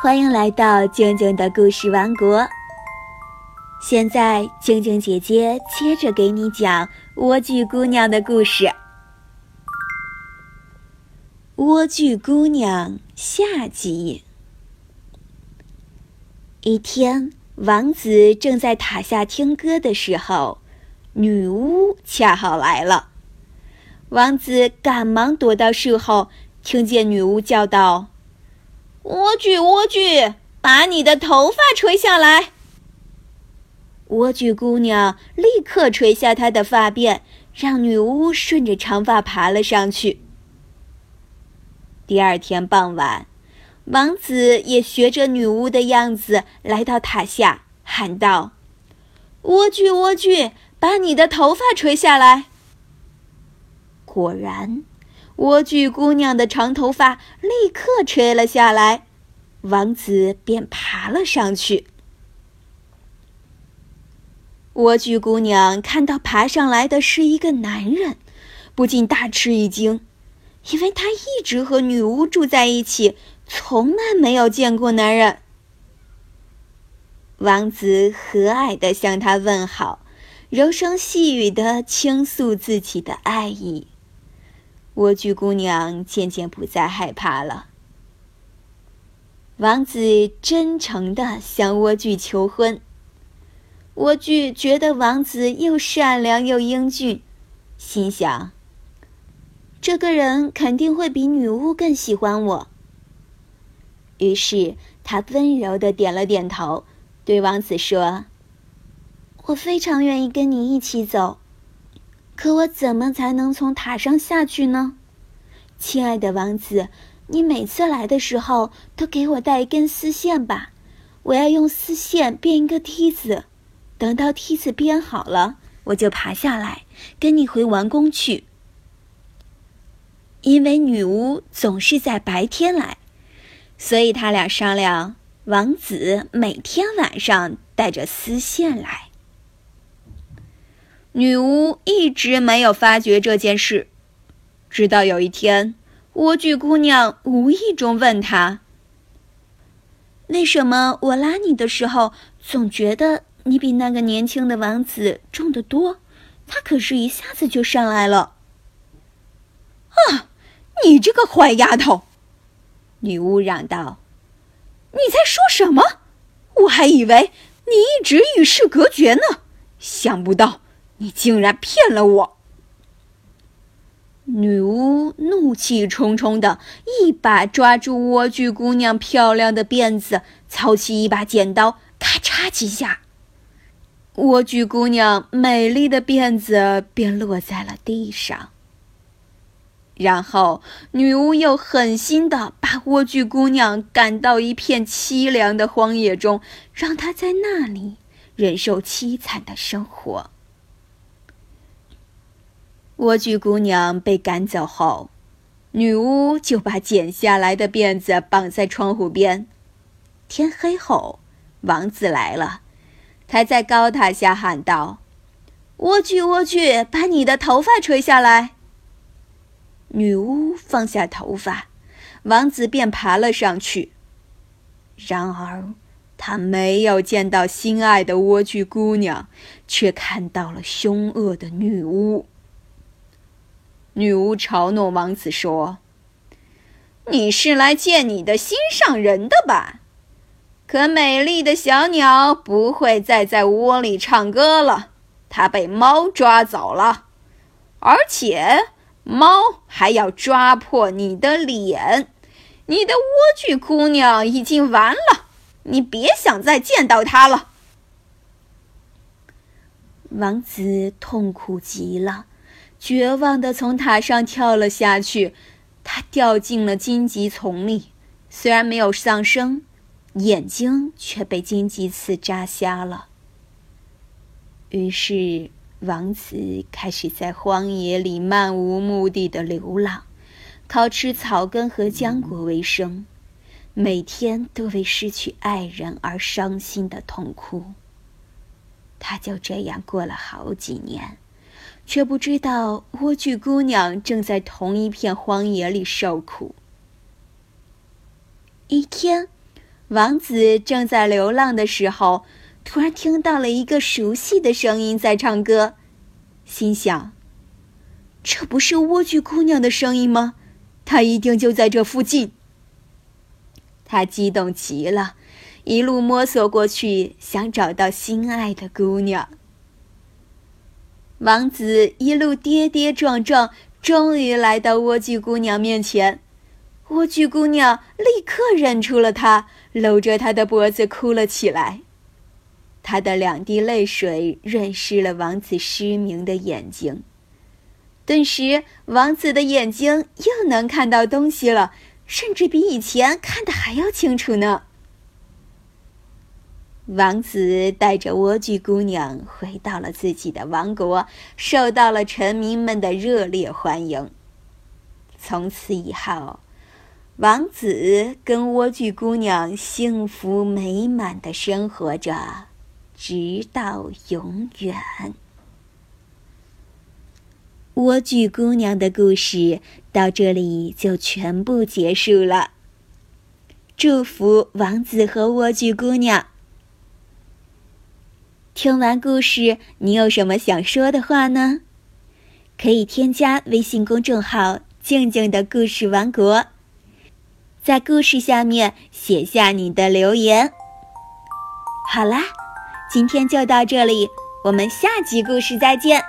欢迎来到静静的故事王国。现在，静静姐姐接着给你讲《莴苣姑娘》的故事。《莴苣姑娘》下集。一天，王子正在塔下听歌的时候，女巫恰好来了。王子赶忙躲到树后，听见女巫叫道。莴苣，莴苣，把你的头发垂下来。莴苣姑娘立刻垂下她的发辫，让女巫顺着长发爬了上去。第二天傍晚，王子也学着女巫的样子来到塔下，喊道：“莴苣，莴苣，把你的头发垂下来。”果然。莴苣姑娘的长头发立刻垂了下来，王子便爬了上去。莴苣姑娘看到爬上来的是一个男人，不禁大吃一惊，因为她一直和女巫住在一起，从来没有见过男人。王子和蔼地向她问好，柔声细语地倾诉自己的爱意。莴苣姑娘渐渐不再害怕了。王子真诚地向莴苣求婚。莴苣觉得王子又善良又英俊，心想：这个人肯定会比女巫更喜欢我。于是，他温柔地点了点头，对王子说：“我非常愿意跟你一起走。”可我怎么才能从塔上下去呢？亲爱的王子，你每次来的时候都给我带一根丝线吧，我要用丝线编一个梯子。等到梯子编好了，我就爬下来跟你回王宫去。因为女巫总是在白天来，所以他俩商量，王子每天晚上带着丝线来。女巫一直没有发觉这件事，直到有一天，莴苣姑娘无意中问她：“为什么我拉你的时候，总觉得你比那个年轻的王子重得多？他可是一下子就上来了。”啊！你这个坏丫头！女巫嚷道：“你在说什么？我还以为你一直与世隔绝呢，想不到。”你竟然骗了我！女巫怒气冲冲的一把抓住莴苣姑娘漂亮的辫子，操起一把剪刀，咔嚓几下，莴苣姑娘美丽的辫子便落在了地上。然后，女巫又狠心的把莴苣姑娘赶到一片凄凉的荒野中，让她在那里忍受凄惨的生活。莴苣姑娘被赶走后，女巫就把剪下来的辫子绑在窗户边。天黑后，王子来了，他在高塔下喊道：“莴苣，莴苣，把你的头发垂下来。”女巫放下头发，王子便爬了上去。然而，他没有见到心爱的莴苣姑娘，却看到了凶恶的女巫。女巫嘲弄王子说：“你是来见你的心上人的吧？可美丽的小鸟不会再在窝里唱歌了，它被猫抓走了，而且猫还要抓破你的脸。你的莴苣姑娘已经完了，你别想再见到她了。”王子痛苦极了。绝望地从塔上跳了下去，他掉进了荆棘丛里。虽然没有丧生，眼睛却被荆棘刺扎瞎了。于是，王子开始在荒野里漫无目的的流浪，靠吃草根和浆果为生，每天都为失去爱人而伤心的痛哭。他就这样过了好几年。却不知道莴苣姑娘正在同一片荒野里受苦。一天，王子正在流浪的时候，突然听到了一个熟悉的声音在唱歌，心想：“这不是莴苣姑娘的声音吗？她一定就在这附近。”他激动极了，一路摸索过去，想找到心爱的姑娘。王子一路跌跌撞撞，终于来到莴苣姑娘面前。莴苣姑娘立刻认出了他，搂着他的脖子哭了起来。她的两滴泪水润湿了王子失明的眼睛。顿时，王子的眼睛又能看到东西了。甚至比以前看的还要清楚呢。王子带着莴苣姑娘回到了自己的王国，受到了臣民们的热烈欢迎。从此以后，王子跟莴苣姑娘幸福美满的生活着，直到永远。莴苣姑娘的故事到这里就全部结束了。祝福王子和莴苣姑娘。听完故事，你有什么想说的话呢？可以添加微信公众号“静静的故事王国”，在故事下面写下你的留言。好啦，今天就到这里，我们下集故事再见。